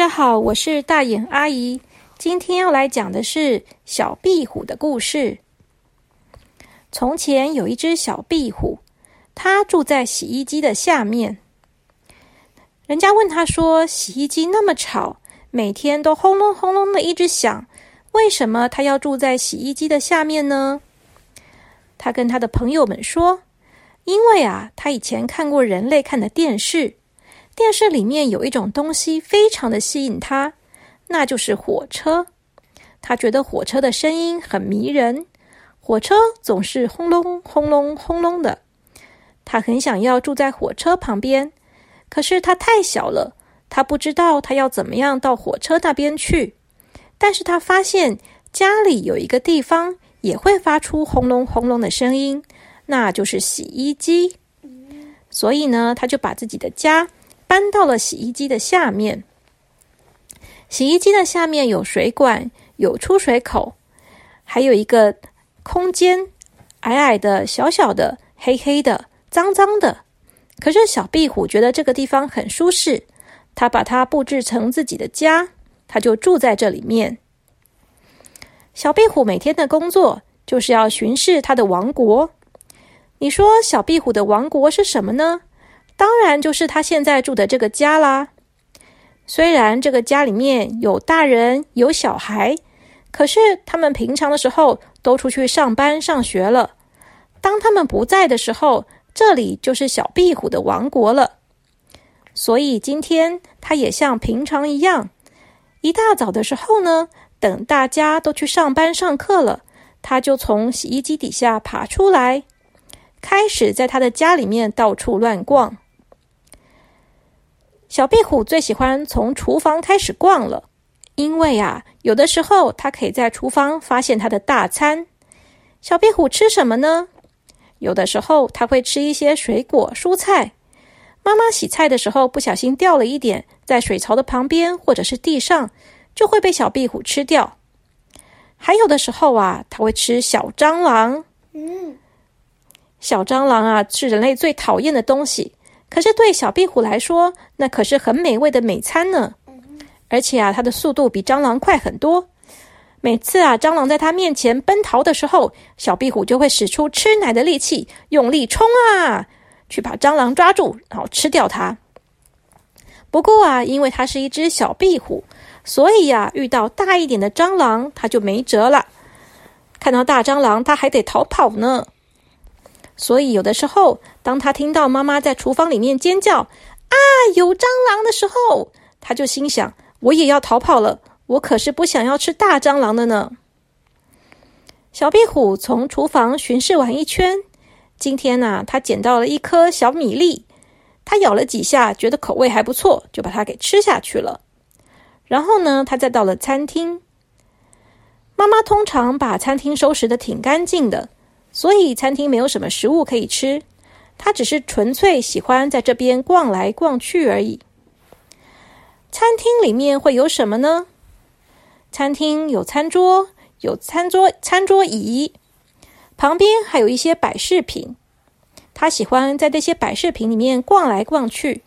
大家好，我是大眼阿姨。今天要来讲的是小壁虎的故事。从前有一只小壁虎，它住在洗衣机的下面。人家问他说：“洗衣机那么吵，每天都轰隆轰隆的一直响，为什么它要住在洗衣机的下面呢？”他跟他的朋友们说：“因为啊，他以前看过人类看的电视。”电视里面有一种东西非常的吸引他，那就是火车。他觉得火车的声音很迷人，火车总是轰隆轰隆轰隆的。他很想要住在火车旁边，可是他太小了，他不知道他要怎么样到火车那边去。但是他发现家里有一个地方也会发出轰隆轰隆的声音，那就是洗衣机。所以呢，他就把自己的家。搬到了洗衣机的下面。洗衣机的下面有水管，有出水口，还有一个空间，矮矮的、小小的、黑黑的、脏脏的。可是小壁虎觉得这个地方很舒适，他把它布置成自己的家，他就住在这里面。小壁虎每天的工作就是要巡视他的王国。你说小壁虎的王国是什么呢？当然，就是他现在住的这个家啦。虽然这个家里面有大人有小孩，可是他们平常的时候都出去上班上学了。当他们不在的时候，这里就是小壁虎的王国了。所以今天他也像平常一样，一大早的时候呢，等大家都去上班上课了，他就从洗衣机底下爬出来，开始在他的家里面到处乱逛。小壁虎最喜欢从厨房开始逛了，因为啊，有的时候它可以在厨房发现它的大餐。小壁虎吃什么呢？有的时候它会吃一些水果、蔬菜。妈妈洗菜的时候不小心掉了一点在水槽的旁边或者是地上，就会被小壁虎吃掉。还有的时候啊，它会吃小蟑螂。嗯，小蟑螂啊，是人类最讨厌的东西。可是对小壁虎来说，那可是很美味的美餐呢。而且啊，它的速度比蟑螂快很多。每次啊，蟑螂在它面前奔逃的时候，小壁虎就会使出吃奶的力气，用力冲啊，去把蟑螂抓住，然后吃掉它。不过啊，因为它是一只小壁虎，所以呀，遇到大一点的蟑螂，它就没辙了。看到大蟑螂，它还得逃跑呢。所以，有的时候，当他听到妈妈在厨房里面尖叫“啊，有蟑螂”的时候，他就心想：“我也要逃跑了，我可是不想要吃大蟑螂的呢。”小壁虎从厨房巡视完一圈，今天呢，他捡到了一颗小米粒，他咬了几下，觉得口味还不错，就把它给吃下去了。然后呢，他再到了餐厅，妈妈通常把餐厅收拾的挺干净的。所以餐厅没有什么食物可以吃，他只是纯粹喜欢在这边逛来逛去而已。餐厅里面会有什么呢？餐厅有餐桌，有餐桌餐桌椅，旁边还有一些摆饰品。他喜欢在这些摆饰品里面逛来逛去，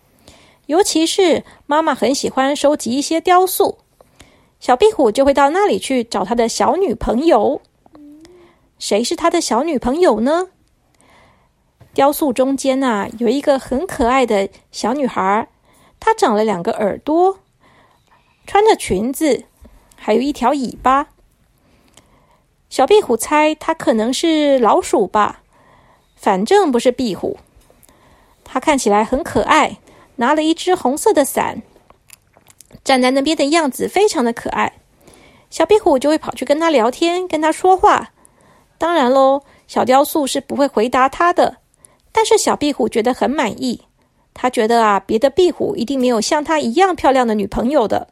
尤其是妈妈很喜欢收集一些雕塑，小壁虎就会到那里去找他的小女朋友。谁是他的小女朋友呢？雕塑中间呐，有一个很可爱的小女孩，她长了两个耳朵，穿着裙子，还有一条尾巴。小壁虎猜她可能是老鼠吧，反正不是壁虎。她看起来很可爱，拿了一只红色的伞，站在那边的样子非常的可爱。小壁虎就会跑去跟她聊天，跟她说话。当然喽，小雕塑是不会回答他的。但是小壁虎觉得很满意，他觉得啊，别的壁虎一定没有像他一样漂亮的女朋友的。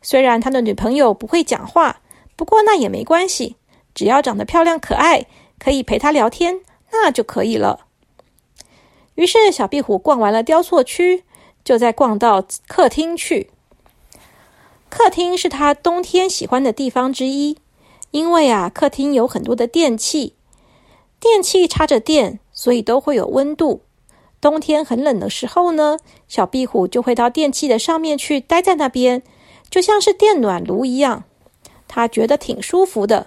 虽然他的女朋友不会讲话，不过那也没关系，只要长得漂亮可爱，可以陪他聊天，那就可以了。于是小壁虎逛完了雕塑区，就在逛到客厅去。客厅是他冬天喜欢的地方之一。因为啊，客厅有很多的电器，电器插着电，所以都会有温度。冬天很冷的时候呢，小壁虎就会到电器的上面去，待在那边，就像是电暖炉一样，它觉得挺舒服的。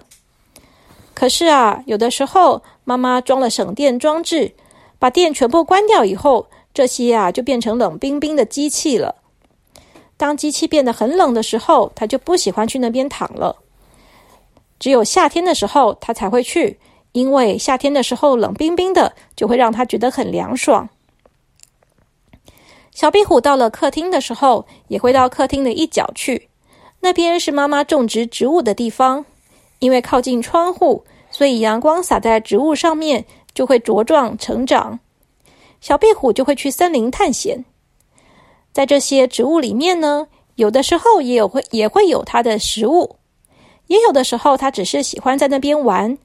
可是啊，有的时候妈妈装了省电装置，把电全部关掉以后，这些啊就变成冷冰冰的机器了。当机器变得很冷的时候，它就不喜欢去那边躺了。只有夏天的时候，它才会去。因为夏天的时候冷冰冰的，就会让他觉得很凉爽。小壁虎到了客厅的时候，也会到客厅的一角去，那边是妈妈种植植物的地方。因为靠近窗户，所以阳光洒在植物上面，就会茁壮成长。小壁虎就会去森林探险，在这些植物里面呢，有的时候也有会也会有它的食物，也有的时候他只是喜欢在那边玩。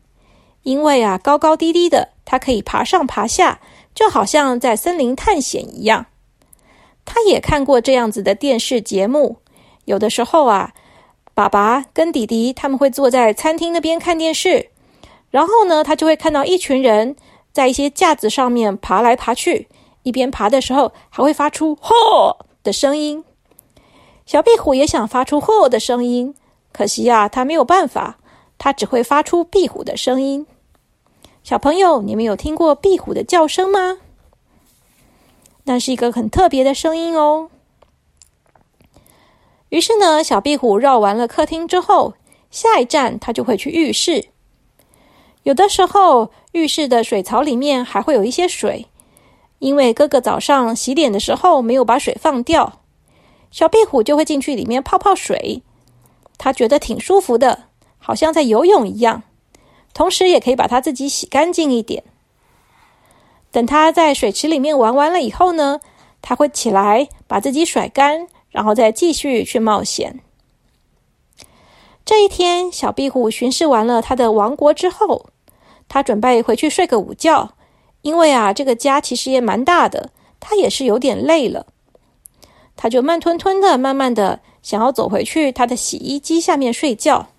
因为啊，高高低低的，它可以爬上爬下，就好像在森林探险一样。他也看过这样子的电视节目。有的时候啊，爸爸跟弟弟他们会坐在餐厅那边看电视，然后呢，他就会看到一群人在一些架子上面爬来爬去，一边爬的时候还会发出“嚯”的声音。小壁虎也想发出“嚯”的声音，可惜呀，它没有办法。它只会发出壁虎的声音。小朋友，你们有听过壁虎的叫声吗？那是一个很特别的声音哦。于是呢，小壁虎绕完了客厅之后，下一站它就会去浴室。有的时候，浴室的水槽里面还会有一些水，因为哥哥早上洗脸的时候没有把水放掉，小壁虎就会进去里面泡泡水，他觉得挺舒服的。好像在游泳一样，同时也可以把它自己洗干净一点。等他在水池里面玩完了以后呢，他会起来把自己甩干，然后再继续去冒险。这一天，小壁虎巡视完了他的王国之后，他准备回去睡个午觉，因为啊，这个家其实也蛮大的，他也是有点累了。他就慢吞吞的、慢慢的想要走回去他的洗衣机下面睡觉。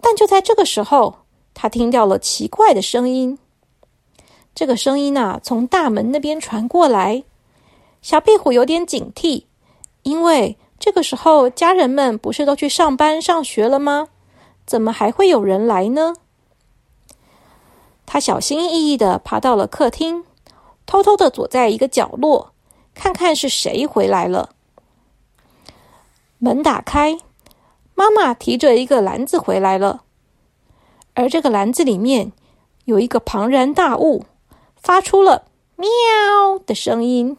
但就在这个时候，他听到了奇怪的声音。这个声音呐，从大门那边传过来。小壁虎有点警惕，因为这个时候家人们不是都去上班、上学了吗？怎么还会有人来呢？他小心翼翼的爬到了客厅，偷偷的躲在一个角落，看看是谁回来了。门打开。妈妈提着一个篮子回来了，而这个篮子里面有一个庞然大物，发出了“喵”的声音。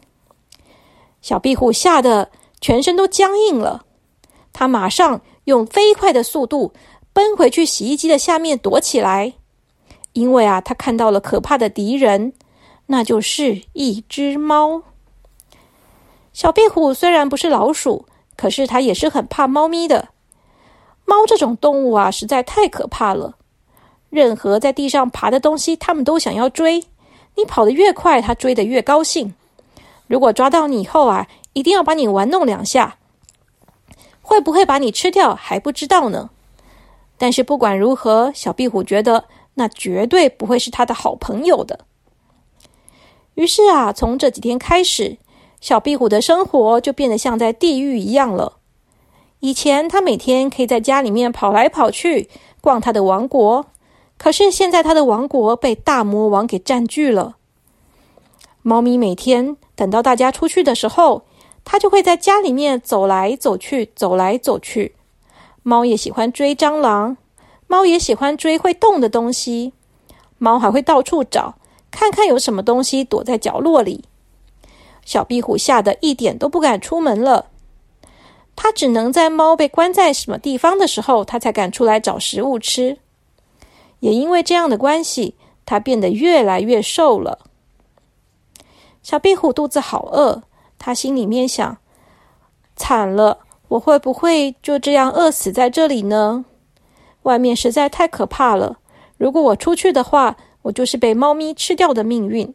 小壁虎吓得全身都僵硬了，它马上用飞快的速度奔回去洗衣机的下面躲起来，因为啊，它看到了可怕的敌人，那就是一只猫。小壁虎虽然不是老鼠，可是它也是很怕猫咪的。猫这种动物啊，实在太可怕了。任何在地上爬的东西，它们都想要追。你跑得越快，它追得越高兴。如果抓到你以后啊，一定要把你玩弄两下。会不会把你吃掉还不知道呢。但是不管如何，小壁虎觉得那绝对不会是他的好朋友的。于是啊，从这几天开始，小壁虎的生活就变得像在地狱一样了。以前他每天可以在家里面跑来跑去逛他的王国，可是现在他的王国被大魔王给占据了。猫咪每天等到大家出去的时候，它就会在家里面走来走去，走来走去。猫也喜欢追蟑螂，猫也喜欢追会动的东西。猫还会到处找，看看有什么东西躲在角落里。小壁虎吓得一点都不敢出门了。它只能在猫被关在什么地方的时候，它才敢出来找食物吃。也因为这样的关系，它变得越来越瘦了。小壁虎肚子好饿，它心里面想：惨了，我会不会就这样饿死在这里呢？外面实在太可怕了。如果我出去的话，我就是被猫咪吃掉的命运。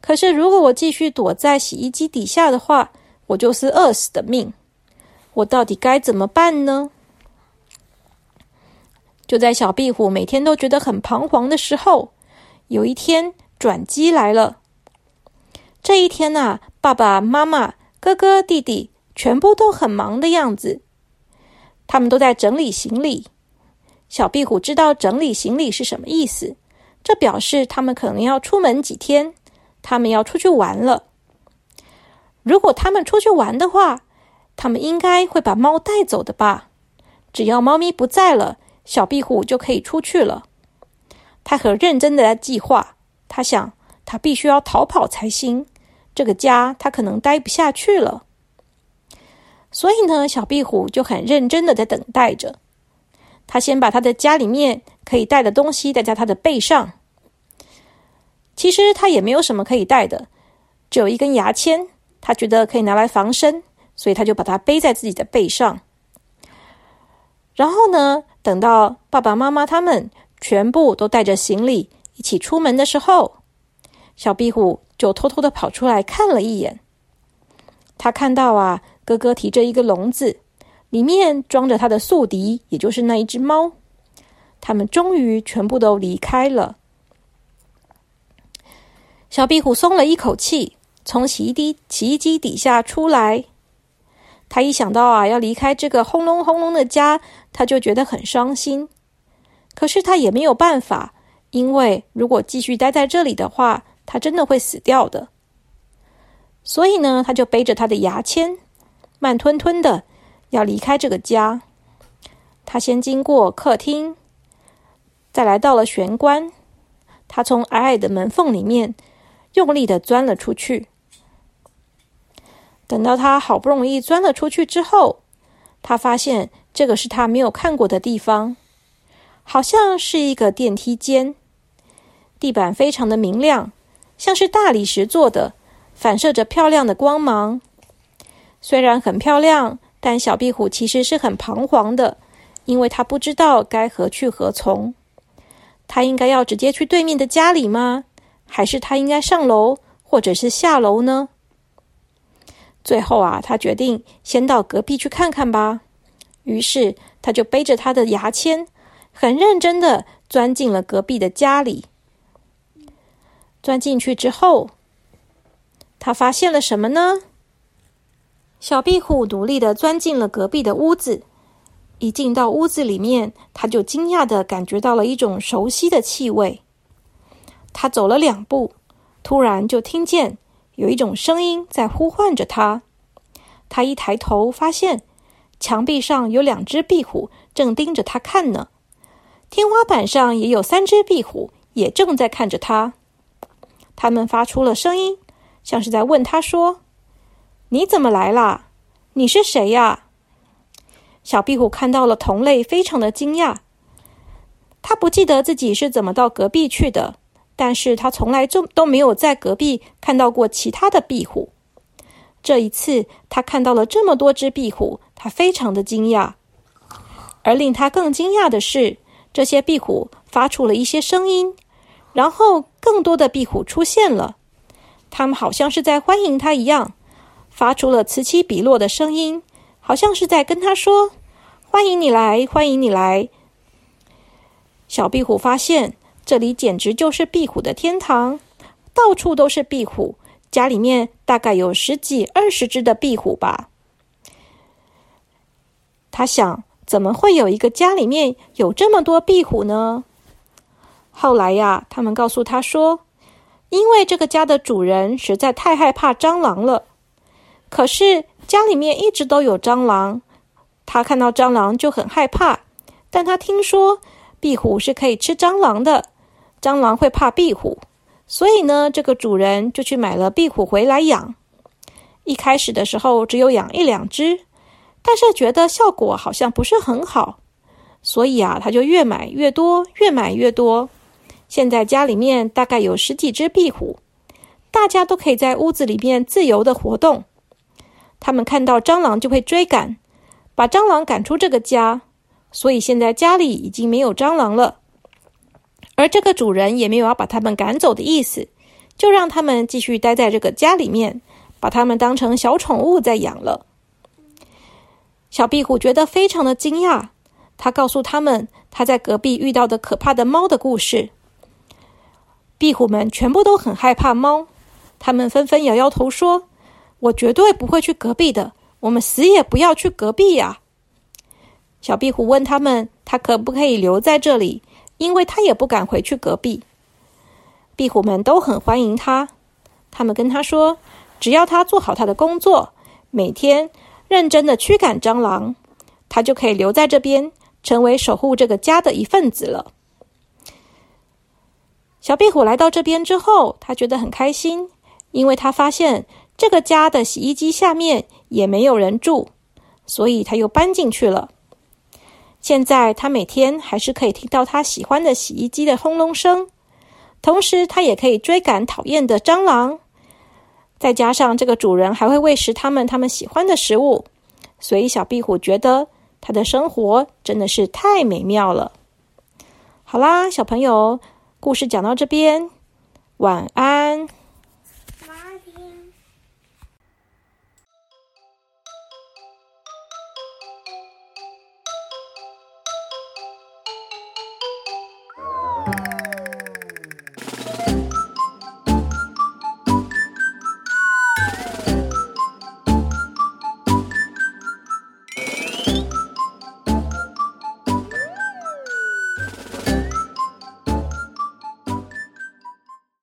可是如果我继续躲在洗衣机底下的话，我就是饿死的命。我到底该怎么办呢？就在小壁虎每天都觉得很彷徨的时候，有一天转机来了。这一天呐，爸爸妈妈、哥哥、弟弟全部都很忙的样子，他们都在整理行李。小壁虎知道整理行李是什么意思，这表示他们可能要出门几天，他们要出去玩了。如果他们出去玩的话，他们应该会把猫带走的吧？只要猫咪不在了，小壁虎就可以出去了。他很认真的在计划，他想。他必须要逃跑才行，这个家他可能待不下去了。所以呢，小壁虎就很认真的在等待着。他先把他的家里面可以带的东西带在他的背上。其实他也没有什么可以带的，只有一根牙签，他觉得可以拿来防身，所以他就把它背在自己的背上。然后呢，等到爸爸妈妈他们全部都带着行李一起出门的时候。小壁虎就偷偷的跑出来看了一眼，他看到啊，哥哥提着一个笼子，里面装着他的宿敌，也就是那一只猫。他们终于全部都离开了。小壁虎松了一口气，从洗衣机洗衣机底下出来。他一想到啊要离开这个轰隆轰隆的家，他就觉得很伤心。可是他也没有办法，因为如果继续待在这里的话，他真的会死掉的，所以呢，他就背着他的牙签，慢吞吞的要离开这个家。他先经过客厅，再来到了玄关。他从矮矮的门缝里面用力的钻了出去。等到他好不容易钻了出去之后，他发现这个是他没有看过的地方，好像是一个电梯间，地板非常的明亮。像是大理石做的，反射着漂亮的光芒。虽然很漂亮，但小壁虎其实是很彷徨的，因为他不知道该何去何从。他应该要直接去对面的家里吗？还是他应该上楼，或者是下楼呢？最后啊，他决定先到隔壁去看看吧。于是，他就背着他的牙签，很认真的钻进了隔壁的家里。钻进去之后，他发现了什么呢？小壁虎努力的钻进了隔壁的屋子。一进到屋子里面，他就惊讶的感觉到了一种熟悉的气味。他走了两步，突然就听见有一种声音在呼唤着他。他一抬头，发现墙壁上有两只壁虎正盯着他看呢。天花板上也有三只壁虎，也正在看着他。他们发出了声音，像是在问他说：“你怎么来啦？你是谁呀？”小壁虎看到了同类，非常的惊讶。他不记得自己是怎么到隔壁去的，但是他从来就都没有在隔壁看到过其他的壁虎。这一次，他看到了这么多只壁虎，他非常的惊讶。而令他更惊讶的是，这些壁虎发出了一些声音。然后，更多的壁虎出现了，它们好像是在欢迎他一样，发出了此起彼落的声音，好像是在跟他说：“欢迎你来，欢迎你来。”小壁虎发现这里简直就是壁虎的天堂，到处都是壁虎，家里面大概有十几、二十只的壁虎吧。他想：怎么会有一个家里面有这么多壁虎呢？后来呀，他们告诉他说，因为这个家的主人实在太害怕蟑螂了。可是家里面一直都有蟑螂，他看到蟑螂就很害怕。但他听说壁虎是可以吃蟑螂的，蟑螂会怕壁虎，所以呢，这个主人就去买了壁虎回来养。一开始的时候只有养一两只，但是觉得效果好像不是很好，所以啊，他就越买越多，越买越多。现在家里面大概有十几只壁虎，大家都可以在屋子里面自由的活动。他们看到蟑螂就会追赶，把蟑螂赶出这个家。所以现在家里已经没有蟑螂了，而这个主人也没有要把他们赶走的意思，就让他们继续待在这个家里面，把他们当成小宠物在养了。小壁虎觉得非常的惊讶，他告诉他们他在隔壁遇到的可怕的猫的故事。壁虎们全部都很害怕猫，他们纷纷摇摇头说：“我绝对不会去隔壁的，我们死也不要去隔壁呀！”小壁虎问他们：“他可不可以留在这里？因为他也不敢回去隔壁。”壁虎们都很欢迎他，他们跟他说：“只要他做好他的工作，每天认真的驱赶蟑螂，他就可以留在这边，成为守护这个家的一份子了。”小壁虎来到这边之后，他觉得很开心，因为他发现这个家的洗衣机下面也没有人住，所以他又搬进去了。现在他每天还是可以听到他喜欢的洗衣机的轰隆声，同时他也可以追赶讨厌的蟑螂。再加上这个主人还会喂食他们他们喜欢的食物，所以小壁虎觉得他的生活真的是太美妙了。好啦，小朋友。故事讲到这边，晚安。